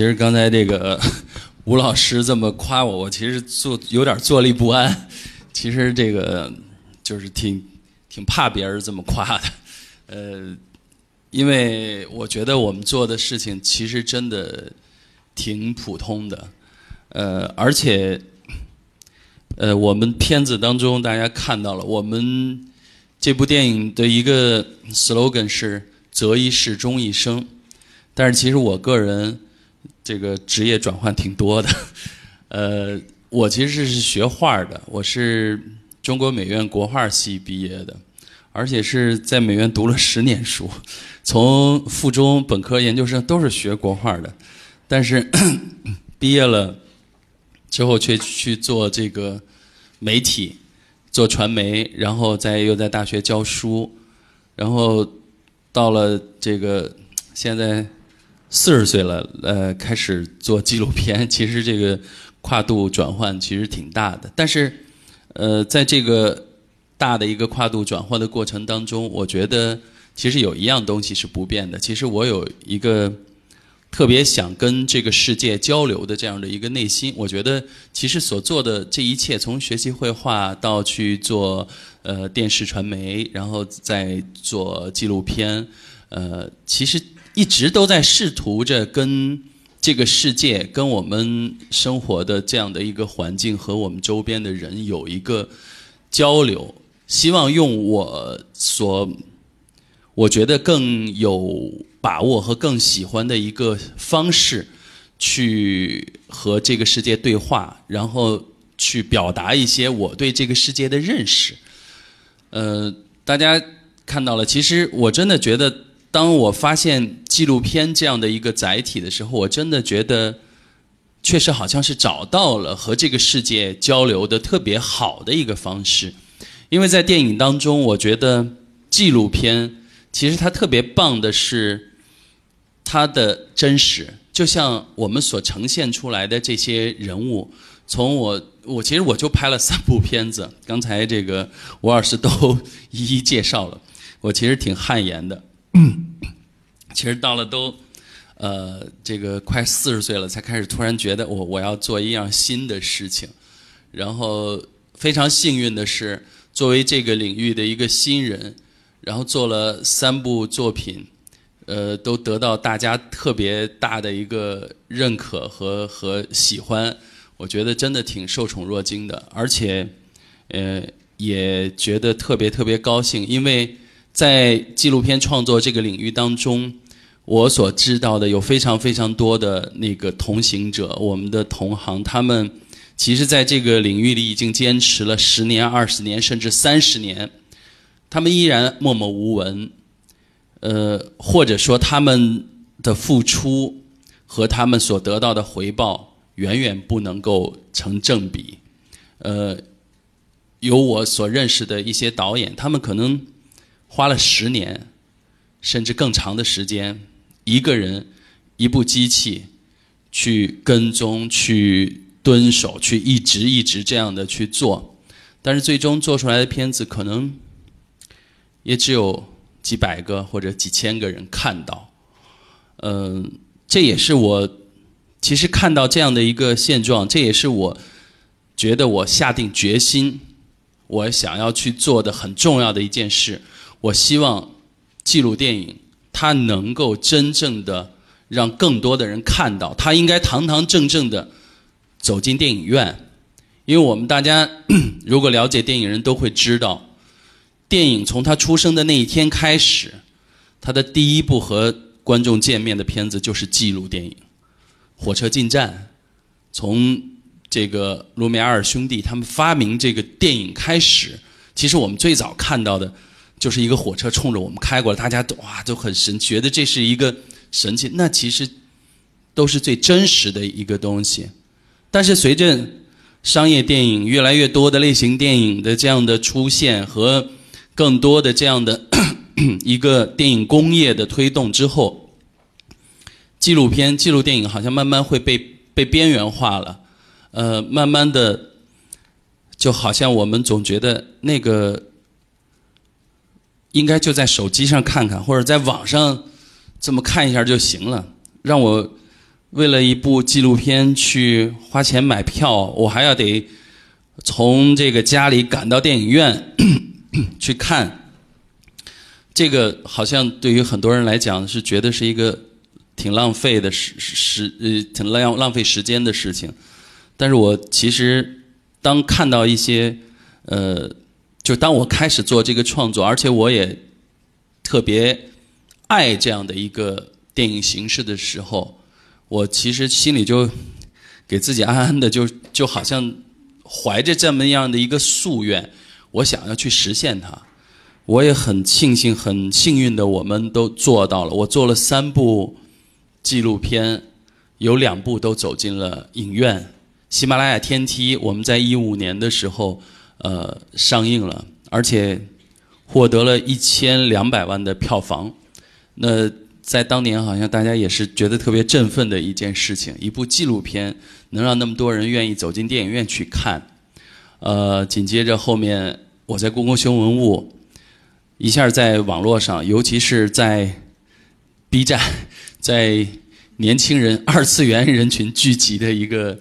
其实刚才这个 吴老师这么夸我，我其实坐有点坐立不安。其实这个就是挺挺怕别人这么夸的，呃，因为我觉得我们做的事情其实真的挺普通的，呃，而且呃，我们片子当中大家看到了，我们这部电影的一个 slogan 是“择一事终一生”，但是其实我个人。这个职业转换挺多的，呃，我其实是学画的，我是中国美院国画系毕业的，而且是在美院读了十年书，从附中、本科、研究生都是学国画的，但是 毕业了之后却去做这个媒体，做传媒，然后再又在大学教书，然后到了这个现在。四十岁了，呃，开始做纪录片，其实这个跨度转换其实挺大的。但是，呃，在这个大的一个跨度转换的过程当中，我觉得其实有一样东西是不变的。其实我有一个特别想跟这个世界交流的这样的一个内心。我觉得其实所做的这一切，从学习绘画到去做呃电视传媒，然后再做纪录片，呃，其实。一直都在试图着跟这个世界、跟我们生活的这样的一个环境和我们周边的人有一个交流，希望用我所我觉得更有把握和更喜欢的一个方式去和这个世界对话，然后去表达一些我对这个世界的认识。呃，大家看到了，其实我真的觉得。当我发现纪录片这样的一个载体的时候，我真的觉得，确实好像是找到了和这个世界交流的特别好的一个方式。因为在电影当中，我觉得纪录片其实它特别棒的是它的真实，就像我们所呈现出来的这些人物。从我我其实我就拍了三部片子，刚才这个吴老师都一 一介绍了，我其实挺汗颜的。嗯，其实到了都，呃，这个快四十岁了，才开始突然觉得我我要做一样新的事情，然后非常幸运的是，作为这个领域的一个新人，然后做了三部作品，呃，都得到大家特别大的一个认可和和喜欢，我觉得真的挺受宠若惊的，而且，呃，也觉得特别特别高兴，因为。在纪录片创作这个领域当中，我所知道的有非常非常多的那个同行者，我们的同行，他们其实在这个领域里已经坚持了十年、二十年，甚至三十年，他们依然默默无闻，呃，或者说他们的付出和他们所得到的回报远远不能够成正比，呃，有我所认识的一些导演，他们可能。花了十年，甚至更长的时间，一个人，一部机器，去跟踪、去蹲守、去一直一直这样的去做，但是最终做出来的片子可能也只有几百个或者几千个人看到。嗯，这也是我其实看到这样的一个现状，这也是我觉得我下定决心，我想要去做的很重要的一件事。我希望记录电影，它能够真正的让更多的人看到，它应该堂堂正正的走进电影院。因为我们大家 如果了解电影人都会知道，电影从它出生的那一天开始，它的第一部和观众见面的片子就是记录电影，《火车进站》。从这个卢米埃尔兄弟他们发明这个电影开始，其实我们最早看到的。就是一个火车冲着我们开过来，大家都哇都很神，觉得这是一个神奇。那其实都是最真实的一个东西。但是随着商业电影越来越多的类型电影的这样的出现和更多的这样的 一个电影工业的推动之后，纪录片、纪录电影好像慢慢会被被边缘化了。呃，慢慢的，就好像我们总觉得那个。应该就在手机上看看，或者在网上这么看一下就行了。让我为了一部纪录片去花钱买票，我还要得从这个家里赶到电影院 去看。这个好像对于很多人来讲是觉得是一个挺浪费的时时呃挺浪浪费时间的事情，但是我其实当看到一些呃，就当我开始做这个创作，而且我也特别爱这样的一个电影形式的时候。我其实心里就给自己暗暗的就就好像怀着这么样的一个夙愿，我想要去实现它。我也很庆幸、很幸运的，我们都做到了。我做了三部纪录片，有两部都走进了影院。喜马拉雅天梯，我们在一五年的时候呃上映了，而且获得了一千两百万的票房。那。在当年，好像大家也是觉得特别振奋的一件事情。一部纪录片能让那么多人愿意走进电影院去看，呃，紧接着后面我在故宫修文物，一下在网络上，尤其是在 B 站，在 年轻人二次元人群聚集的一个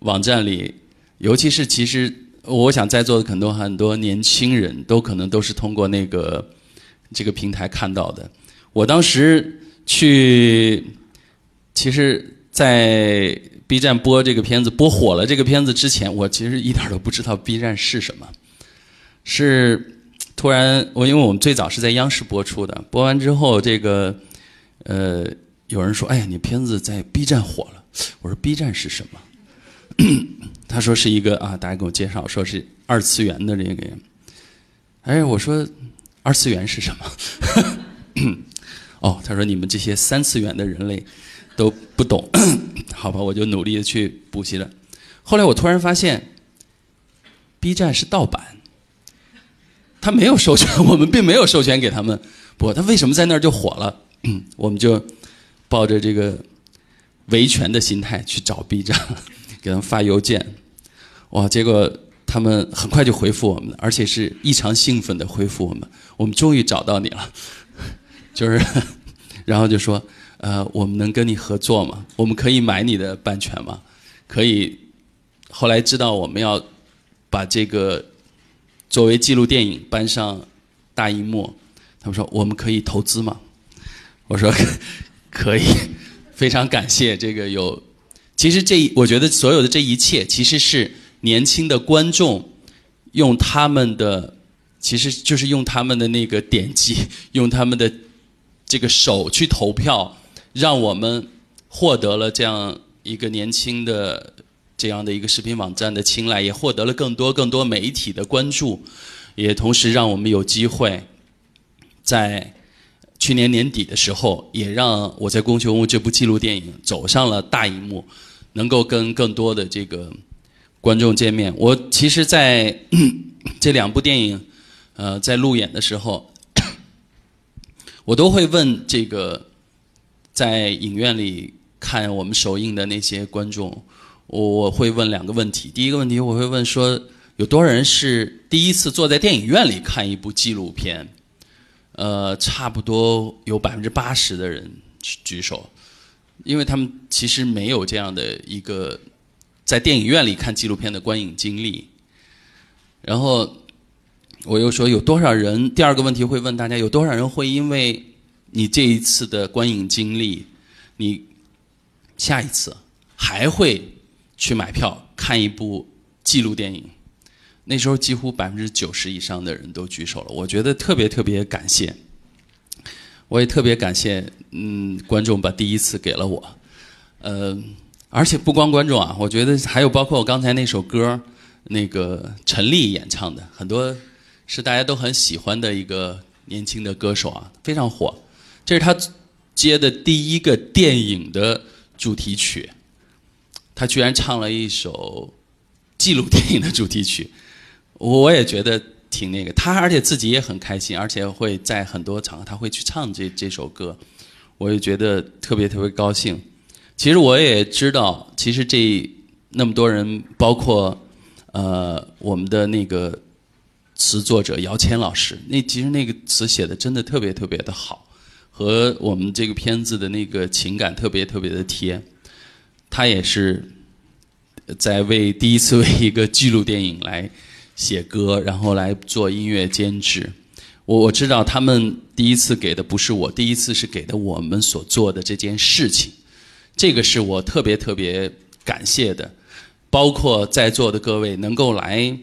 网站里，尤其是其实我想在座的很多很多年轻人都可能都是通过那个这个平台看到的。我当时。去，其实，在 B 站播这个片子播火了这个片子之前，我其实一点都不知道 B 站是什么。是突然，我因为我们最早是在央视播出的，播完之后，这个呃，有人说：“哎呀，你片子在 B 站火了。”我说：“B 站是什么？” 他说：“是一个啊，大家给我介绍，说是二次元的这个。”哎，我说：“二次元是什么？” 哦，他说你们这些三次元的人类都不懂，好吧，我就努力的去补习了。后来我突然发现，B 站是盗版，他没有授权，我们并没有授权给他们播，他为什么在那儿就火了？我们就抱着这个维权的心态去找 B 站，给他们发邮件，哇，结果他们很快就回复我们，而且是异常兴奋的回复我们，我们终于找到你了。就是，然后就说，呃，我们能跟你合作吗？我们可以买你的版权吗？可以。后来知道我们要把这个作为记录电影搬上大荧幕，他们说我们可以投资吗？我说 可以，非常感谢这个有。其实这我觉得所有的这一切，其实是年轻的观众用他们的，其实就是用他们的那个点击，用他们的。这个手去投票，让我们获得了这样一个年轻的这样的一个视频网站的青睐，也获得了更多更多媒体的关注，也同时让我们有机会在去年年底的时候，也让我在《宫熊屋》这部纪录电影走上了大荧幕，能够跟更多的这个观众见面。我其实，在 这两部电影呃在路演的时候。我都会问这个，在影院里看我们首映的那些观众，我会问两个问题。第一个问题，我会问说，有多少人是第一次坐在电影院里看一部纪录片？呃，差不多有百分之八十的人举手，因为他们其实没有这样的一个在电影院里看纪录片的观影经历。然后。我又说有多少人？第二个问题会问大家：有多少人会因为你这一次的观影经历，你下一次还会去买票看一部纪录电影？那时候几乎百分之九十以上的人都举手了。我觉得特别特别感谢，我也特别感谢嗯观众把第一次给了我，呃，而且不光观众啊，我觉得还有包括我刚才那首歌，那个陈粒演唱的很多。是大家都很喜欢的一个年轻的歌手啊，非常火。这是他接的第一个电影的主题曲，他居然唱了一首纪录电影的主题曲，我也觉得挺那个。他而且自己也很开心，而且会在很多场合他会去唱这这首歌，我也觉得特别特别高兴。其实我也知道，其实这那么多人，包括呃我们的那个。词作者姚谦老师，那其实那个词写的真的特别特别的好，和我们这个片子的那个情感特别特别的贴。他也是在为第一次为一个纪录电影来写歌，然后来做音乐监制。我我知道他们第一次给的不是我，第一次是给的我们所做的这件事情，这个是我特别特别感谢的。包括在座的各位能够来，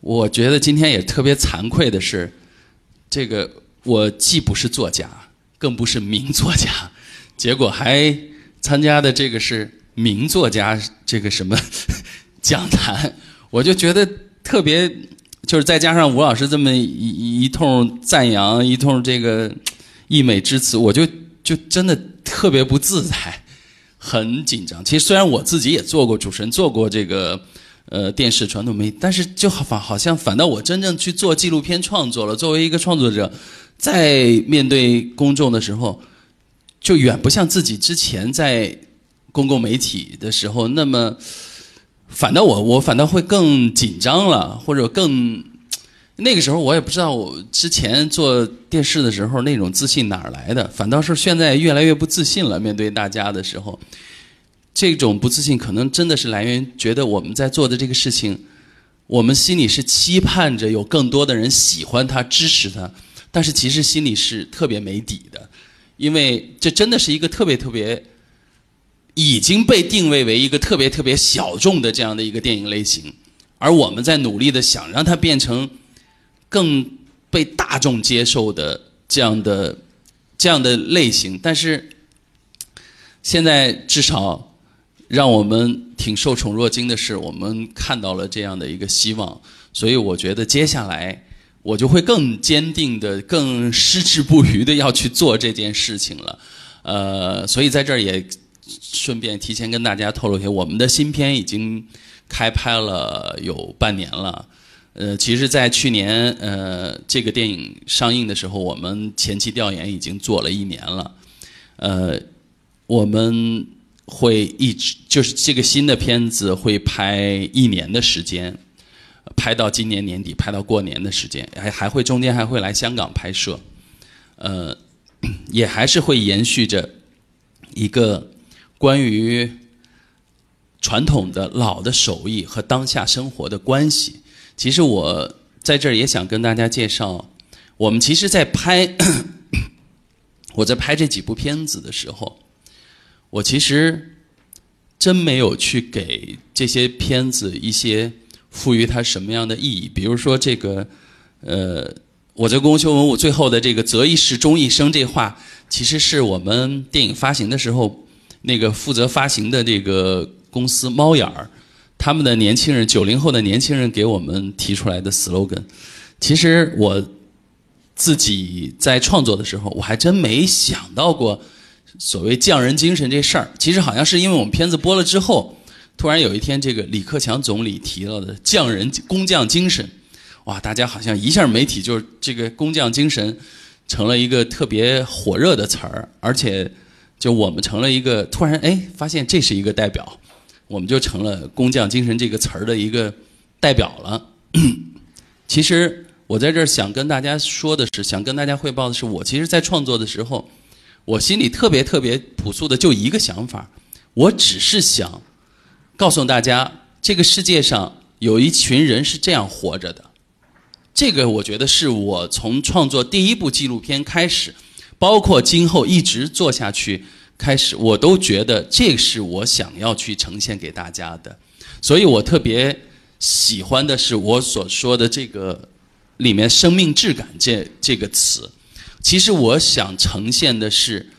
我觉得今天也特别惭愧的是，这个我既不是作家，更不是名作家，结果还参加的这个是名作家这个什么 讲坛，我就觉得特别。就是再加上吴老师这么一一通赞扬，一通这个溢美之词，我就就真的特别不自在，很紧张。其实虽然我自己也做过主持人，做过这个呃电视传统媒体，但是就好反好像反倒我真正去做纪录片创作了。作为一个创作者，在面对公众的时候，就远不像自己之前在公共媒体的时候那么。反倒我我反倒会更紧张了，或者更那个时候我也不知道我之前做电视的时候那种自信哪儿来的，反倒是现在越来越不自信了。面对大家的时候，这种不自信可能真的是来源觉得我们在做的这个事情，我们心里是期盼着有更多的人喜欢他、支持他，但是其实心里是特别没底的，因为这真的是一个特别特别。已经被定位为一个特别特别小众的这样的一个电影类型，而我们在努力的想让它变成更被大众接受的这样的这样的类型，但是现在至少让我们挺受宠若惊的是，我们看到了这样的一个希望，所以我觉得接下来我就会更坚定的、更矢志不渝的要去做这件事情了。呃，所以在这儿也。顺便提前跟大家透露一下，我们的新片已经开拍了有半年了。呃，其实，在去年呃这个电影上映的时候，我们前期调研已经做了一年了。呃，我们会一直就是这个新的片子会拍一年的时间，拍到今年年底，拍到过年的时间，还还会中间还会来香港拍摄。呃，也还是会延续着一个。关于传统的老的手艺和当下生活的关系，其实我在这儿也想跟大家介绍。我们其实，在拍 我在拍这几部片子的时候，我其实真没有去给这些片子一些赋予它什么样的意义。比如说，这个呃，我在公修文物最后的这个“择一时，终一生”这话，其实是我们电影发行的时候。那个负责发行的这个公司猫眼儿，他们的年轻人，九零后的年轻人给我们提出来的 slogan，其实我自己在创作的时候，我还真没想到过所谓匠人精神这事儿。其实好像是因为我们片子播了之后，突然有一天这个李克强总理提到的匠人工匠精神，哇，大家好像一下媒体就这个工匠精神成了一个特别火热的词儿，而且。就我们成了一个突然哎，发现这是一个代表，我们就成了“工匠精神”这个词儿的一个代表了。其实我在这儿想跟大家说的是，想跟大家汇报的是，我其实，在创作的时候，我心里特别特别朴素的就一个想法，我只是想告诉大家，这个世界上有一群人是这样活着的。这个我觉得是我从创作第一部纪录片开始。包括今后一直做下去，开始我都觉得这是我想要去呈现给大家的，所以我特别喜欢的是我所说的这个里面“生命质感”这这个词。其实我想呈现的是，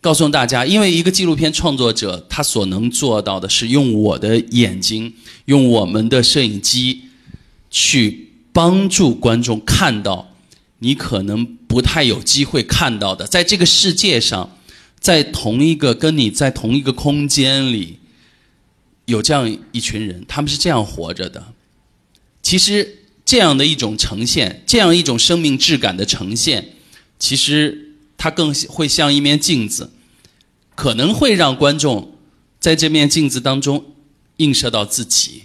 告诉大家，因为一个纪录片创作者，他所能做到的是用我的眼睛，用我们的摄影机，去帮助观众看到。你可能不太有机会看到的，在这个世界上，在同一个跟你在同一个空间里，有这样一群人，他们是这样活着的。其实这样的一种呈现，这样一种生命质感的呈现，其实它更会像一面镜子，可能会让观众在这面镜子当中映射到自己。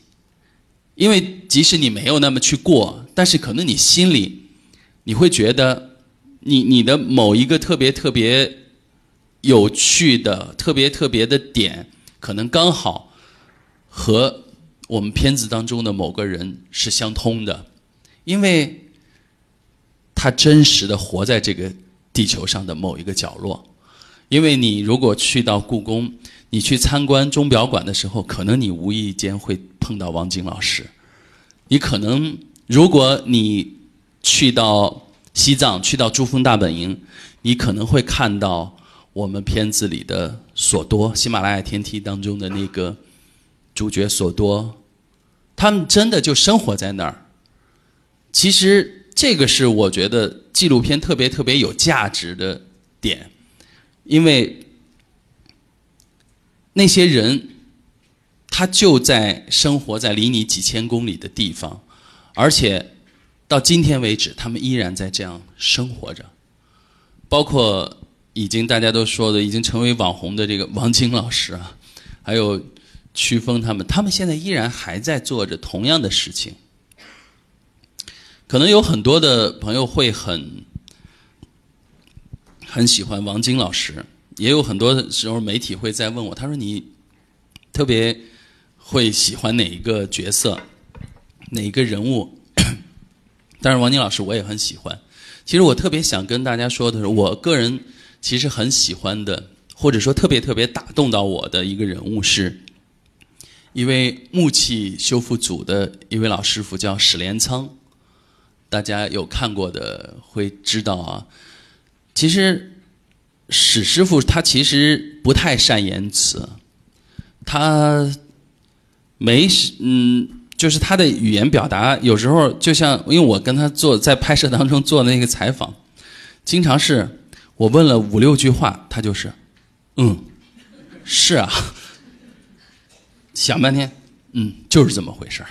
因为即使你没有那么去过，但是可能你心里。你会觉得，你你的某一个特别特别有趣的、特别特别的点，可能刚好和我们片子当中的某个人是相通的，因为他真实的活在这个地球上的某一个角落。因为你如果去到故宫，你去参观钟表馆的时候，可能你无意间会碰到王晶老师。你可能如果你去到西藏，去到珠峰大本营，你可能会看到我们片子里的索多，喜马拉雅天梯当中的那个主角索多，他们真的就生活在那儿。其实这个是我觉得纪录片特别特别有价值的点。因为那些人，他就在生活在离你几千公里的地方，而且到今天为止，他们依然在这样生活着。包括已经大家都说的，已经成为网红的这个王晶老师啊，还有曲峰他们，他们现在依然还在做着同样的事情。可能有很多的朋友会很。很喜欢王晶老师，也有很多时候媒体会在问我，他说你特别会喜欢哪一个角色，哪一个人物？但是王宁老师我也很喜欢。其实我特别想跟大家说的是，我个人其实很喜欢的，或者说特别特别打动到我的一个人物，是一位木器修复组的一位老师傅，叫史连仓。大家有看过的会知道啊。其实，史师傅他其实不太善言辞，他没嗯，就是他的语言表达有时候就像，因为我跟他做在拍摄当中做那个采访，经常是我问了五六句话，他就是，嗯，是啊，想半天，嗯，就是这么回事儿，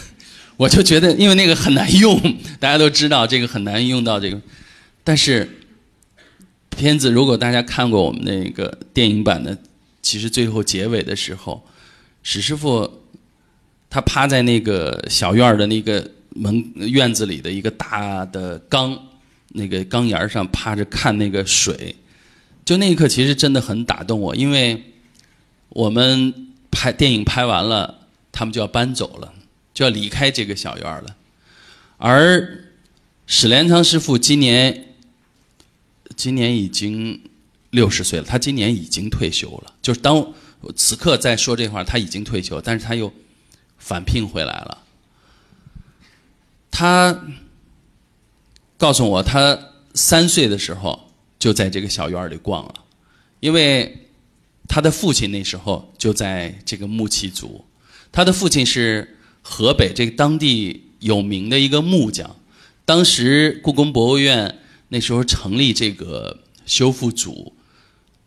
我就觉得因为那个很难用，大家都知道这个很难用到这个，但是。片子如果大家看过我们那个电影版的，其实最后结尾的时候，史师傅他趴在那个小院儿的那个门院子里的一个大的缸那个缸沿上趴着看那个水，就那一刻其实真的很打动我，因为我们拍电影拍完了，他们就要搬走了，就要离开这个小院了，而史连昌师傅今年。今年已经六十岁了，他今年已经退休了。就是当此刻在说这话，他已经退休，但是他又返聘回来了。他告诉我，他三岁的时候就在这个小院里逛了，因为他的父亲那时候就在这个木器组，他的父亲是河北这个当地有名的一个木匠，当时故宫博物院。那时候成立这个修复组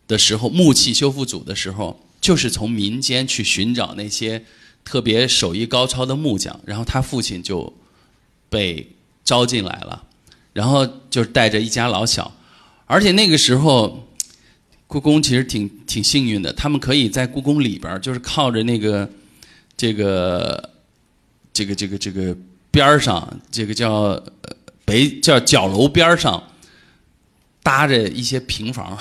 的时候，木器修复组的时候，就是从民间去寻找那些特别手艺高超的木匠，然后他父亲就被招进来了，然后就带着一家老小，而且那个时候故宫其实挺挺幸运的，他们可以在故宫里边就是靠着那个这个这个这个这个边上，这个叫北叫角楼边上。搭着一些平房，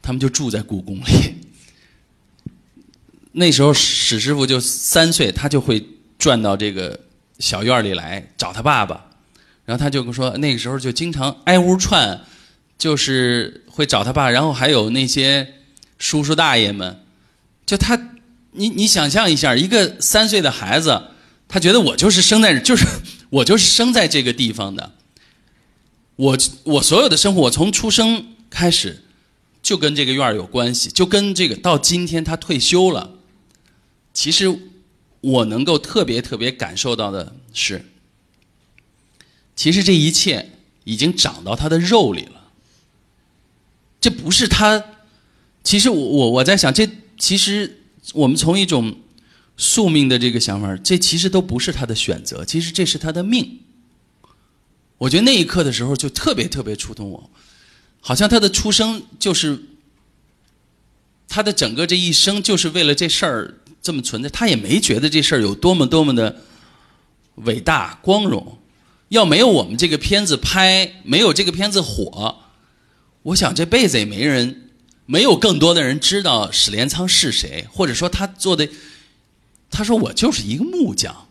他们就住在故宫里。那时候史师傅就三岁，他就会转到这个小院里来找他爸爸，然后他就说，那个时候就经常挨屋串，就是会找他爸，然后还有那些叔叔大爷们，就他，你你想象一下，一个三岁的孩子，他觉得我就是生在，就是我就是生在这个地方的。我我所有的生活，我从出生开始就跟这个院儿有关系，就跟这个到今天他退休了。其实我能够特别特别感受到的是，其实这一切已经长到他的肉里了。这不是他，其实我我我在想，这其实我们从一种宿命的这个想法，这其实都不是他的选择，其实这是他的命。我觉得那一刻的时候就特别特别触动我，好像他的出生就是他的整个这一生就是为了这事儿这么存在，他也没觉得这事儿有多么多么的伟大光荣。要没有我们这个片子拍，没有这个片子火，我想这辈子也没人没有更多的人知道史连仓是谁，或者说他做的，他说我就是一个木匠。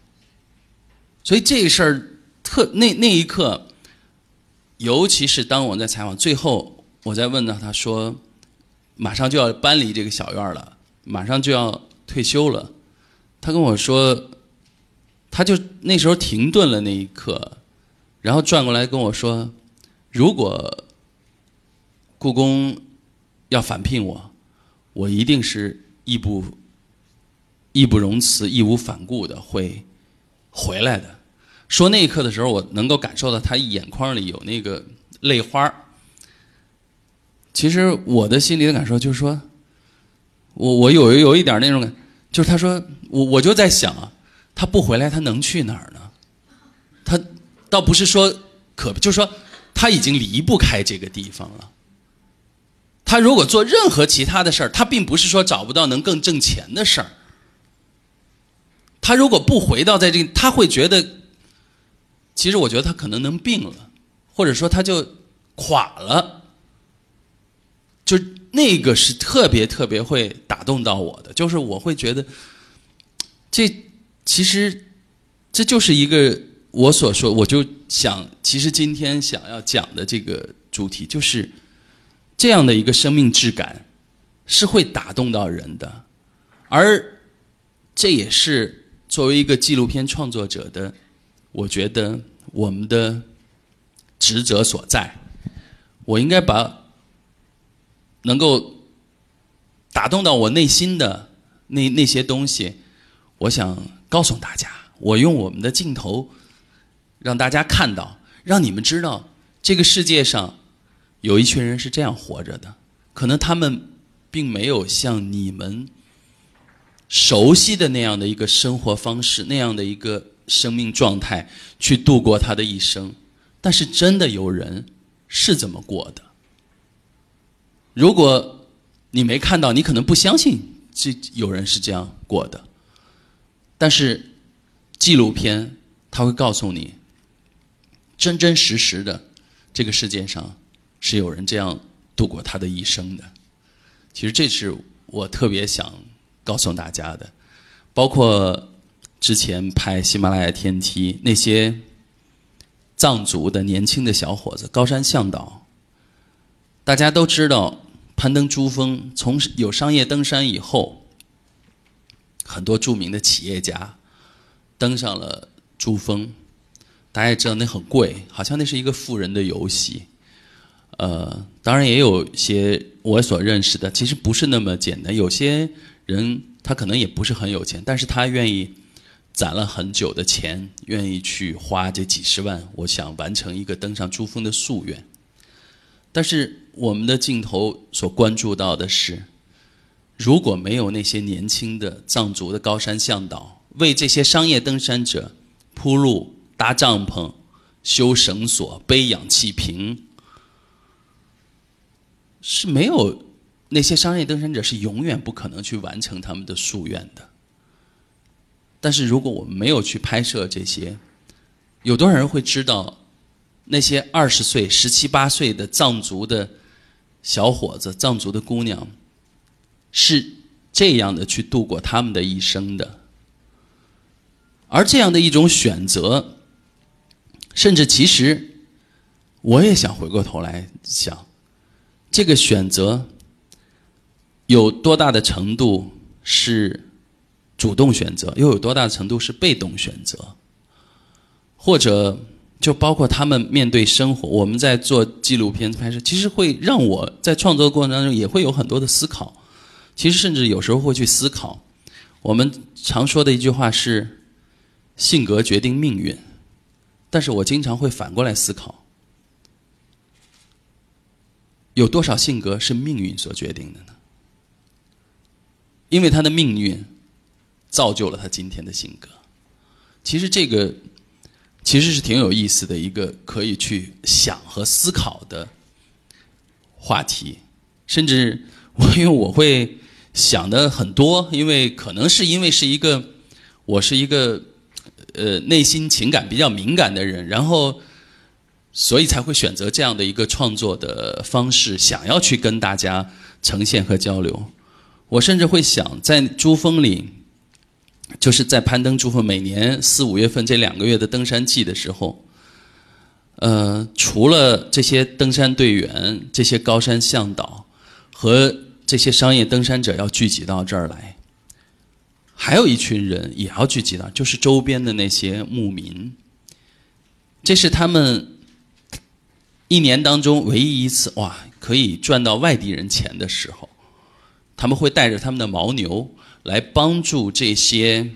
所以这事儿特那那一刻，尤其是当我在采访最后，我在问到他说，马上就要搬离这个小院了，马上就要退休了，他跟我说，他就那时候停顿了那一刻，然后转过来跟我说，如果故宫要返聘我，我一定是义不义不容辞、义无反顾的会。回来的，说那一刻的时候，我能够感受到他眼眶里有那个泪花其实我的心里的感受就是说，我我有有一点那种，就是他说我我就在想啊，他不回来他能去哪儿呢？他倒不是说可，就是说他已经离不开这个地方了。他如果做任何其他的事儿，他并不是说找不到能更挣钱的事儿。他如果不回到在这，他会觉得，其实我觉得他可能能病了，或者说他就垮了，就那个是特别特别会打动到我的，就是我会觉得，这其实这就是一个我所说，我就想，其实今天想要讲的这个主题就是这样的一个生命质感是会打动到人的，而这也是。作为一个纪录片创作者的，我觉得我们的职责所在，我应该把能够打动到我内心的那那些东西，我想告诉大家。我用我们的镜头让大家看到，让你们知道这个世界上有一群人是这样活着的。可能他们并没有像你们。熟悉的那样的一个生活方式，那样的一个生命状态，去度过他的一生。但是真的有人是这么过的。如果你没看到，你可能不相信这有人是这样过的。但是纪录片它会告诉你，真真实实的这个世界上是有人这样度过他的一生的。其实这是我特别想。告诉大家的，包括之前拍《喜马拉雅天梯》那些藏族的年轻的小伙子，高山向导。大家都知道，攀登珠峰从有商业登山以后，很多著名的企业家登上了珠峰。大家也知道那很贵，好像那是一个富人的游戏。呃，当然也有一些我所认识的，其实不是那么简单，有些。人他可能也不是很有钱，但是他愿意攒了很久的钱，愿意去花这几十万，我想完成一个登上珠峰的夙愿。但是我们的镜头所关注到的是，如果没有那些年轻的藏族的高山向导为这些商业登山者铺路、搭帐篷、修绳索、背氧气瓶，是没有。那些商业登山者是永远不可能去完成他们的夙愿的。但是如果我们没有去拍摄这些，有多少人会知道那些二十岁、十七八岁的藏族的小伙子、藏族的姑娘是这样的去度过他们的一生的？而这样的一种选择，甚至其实我也想回过头来想，这个选择。有多大的程度是主动选择，又有多大程度是被动选择？或者就包括他们面对生活，我们在做纪录片拍摄，其实会让我在创作过程当中也会有很多的思考。其实甚至有时候会去思考，我们常说的一句话是“性格决定命运”，但是我经常会反过来思考，有多少性格是命运所决定的呢？因为他的命运造就了他今天的性格。其实这个其实是挺有意思的一个可以去想和思考的话题。甚至我因为我会想的很多，因为可能是因为是一个我是一个呃内心情感比较敏感的人，然后所以才会选择这样的一个创作的方式，想要去跟大家。呈现和交流。我甚至会想，在珠峰里，就是在攀登珠峰，每年四五月份这两个月的登山季的时候，呃，除了这些登山队员、这些高山向导和这些商业登山者要聚集到这儿来，还有一群人也要聚集到，就是周边的那些牧民。这是他们一年当中唯一一次哇，可以赚到外地人钱的时候。他们会带着他们的牦牛来帮助这些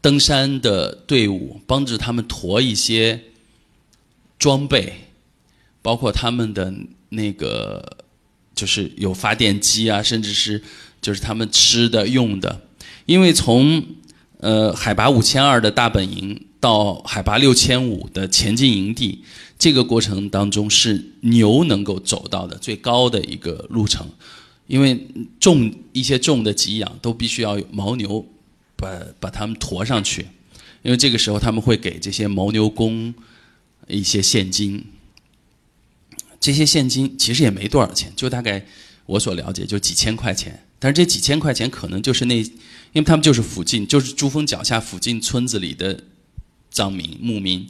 登山的队伍，帮助他们驮一些装备，包括他们的那个就是有发电机啊，甚至是就是他们吃的用的。因为从呃海拔五千二的大本营到海拔六千五的前进营地，这个过程当中是牛能够走到的最高的一个路程。因为重一些重的给养都必须要有牦牛把把它们驮上去，因为这个时候他们会给这些牦牛工一些现金，这些现金其实也没多少钱，就大概我所了解就几千块钱，但是这几千块钱可能就是那，因为他们就是附近就是珠峰脚下附近村子里的藏民牧民，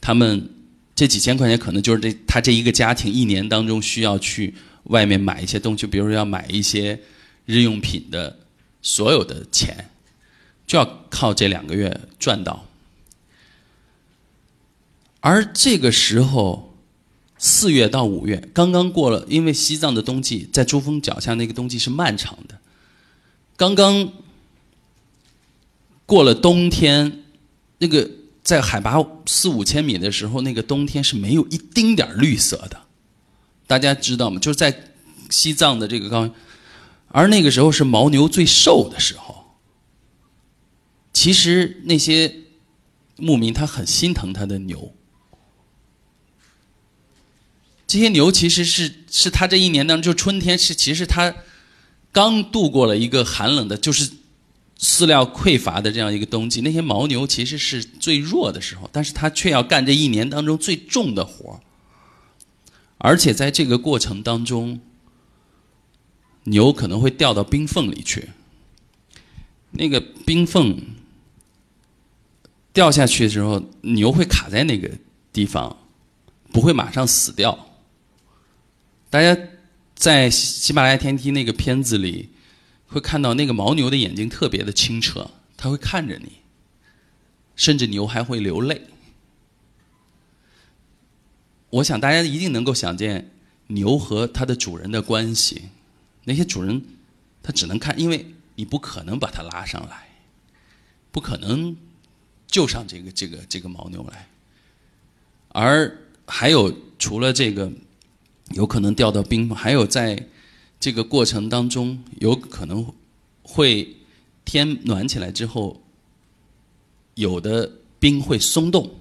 他们这几千块钱可能就是这他这一个家庭一年当中需要去。外面买一些东西，比如说要买一些日用品的，所有的钱就要靠这两个月赚到。而这个时候，四月到五月刚刚过了，因为西藏的冬季在珠峰脚下那个冬季是漫长的，刚刚过了冬天，那个在海拔四五千米的时候，那个冬天是没有一丁点儿绿色的。大家知道吗？就是在西藏的这个高原，而那个时候是牦牛最瘦的时候。其实那些牧民他很心疼他的牛，这些牛其实是是他这一年当中，就春天是其实他刚度过了一个寒冷的，就是饲料匮乏的这样一个冬季。那些牦牛其实是最弱的时候，但是他却要干这一年当中最重的活儿。而且在这个过程当中，牛可能会掉到冰缝里去。那个冰缝掉下去的时候，牛会卡在那个地方，不会马上死掉。大家在喜马拉雅天梯那个片子里会看到，那个牦牛的眼睛特别的清澈，它会看着你，甚至牛还会流泪。我想大家一定能够想见牛和它的主人的关系。那些主人他只能看，因为你不可能把它拉上来，不可能救上这个这个这个牦牛来。而还有除了这个有可能掉到冰，还有在这个过程当中有可能会天暖起来之后，有的冰会松动，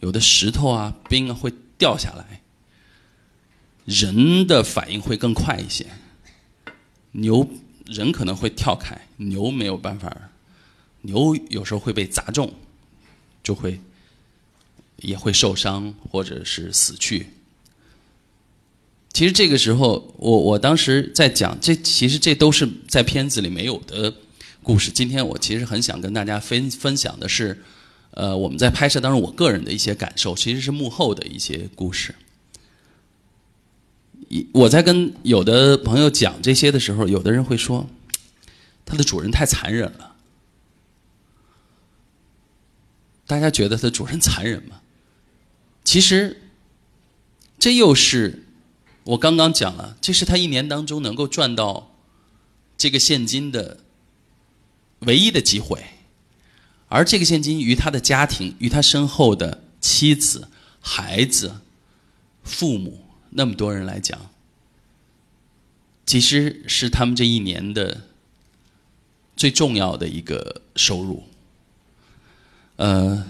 有的石头啊冰啊会。掉下来，人的反应会更快一些。牛人可能会跳开，牛没有办法。牛有时候会被砸中，就会也会受伤或者是死去。其实这个时候，我我当时在讲，这其实这都是在片子里没有的故事。今天我其实很想跟大家分分享的是。呃，我们在拍摄当中，我个人的一些感受，其实是幕后的一些故事。一我在跟有的朋友讲这些的时候，有的人会说，它的主人太残忍了。大家觉得它主人残忍吗？其实，这又是我刚刚讲了，这是他一年当中能够赚到这个现金的唯一的机会。而这个现金与他的家庭、与他身后的妻子、孩子、父母那么多人来讲，其实是他们这一年的最重要的一个收入。呃，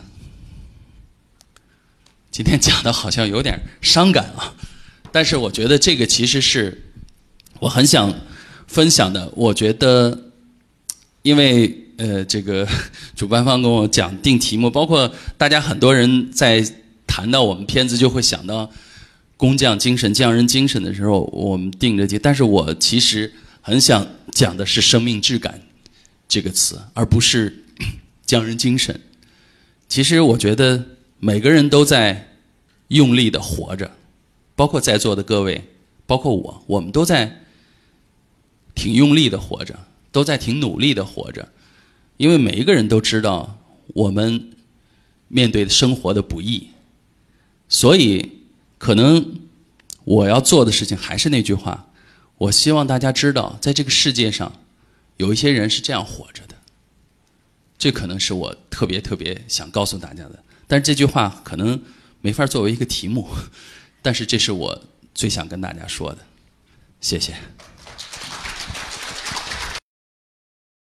今天讲的好像有点伤感啊，但是我觉得这个其实是我很想分享的。我觉得，因为。呃，这个 主办方跟我讲定题目，包括大家很多人在谈到我们片子，就会想到工匠精神、匠人精神的时候，我们定这题。但是我其实很想讲的是生命质感这个词，而不是 匠人精神。其实我觉得每个人都在用力的活着，包括在座的各位，包括我，我们都在挺用力的活着，都在挺努力的活着。因为每一个人都知道我们面对生活的不易，所以。可能我要做的事情还是那句话，我希望大家知道，在这个世界上，有一些人是这样活着的。这可能是我特别特别想告诉大家的。但是这句话可能没法作为一个题目，但是这是我最想跟大家说的。谢谢。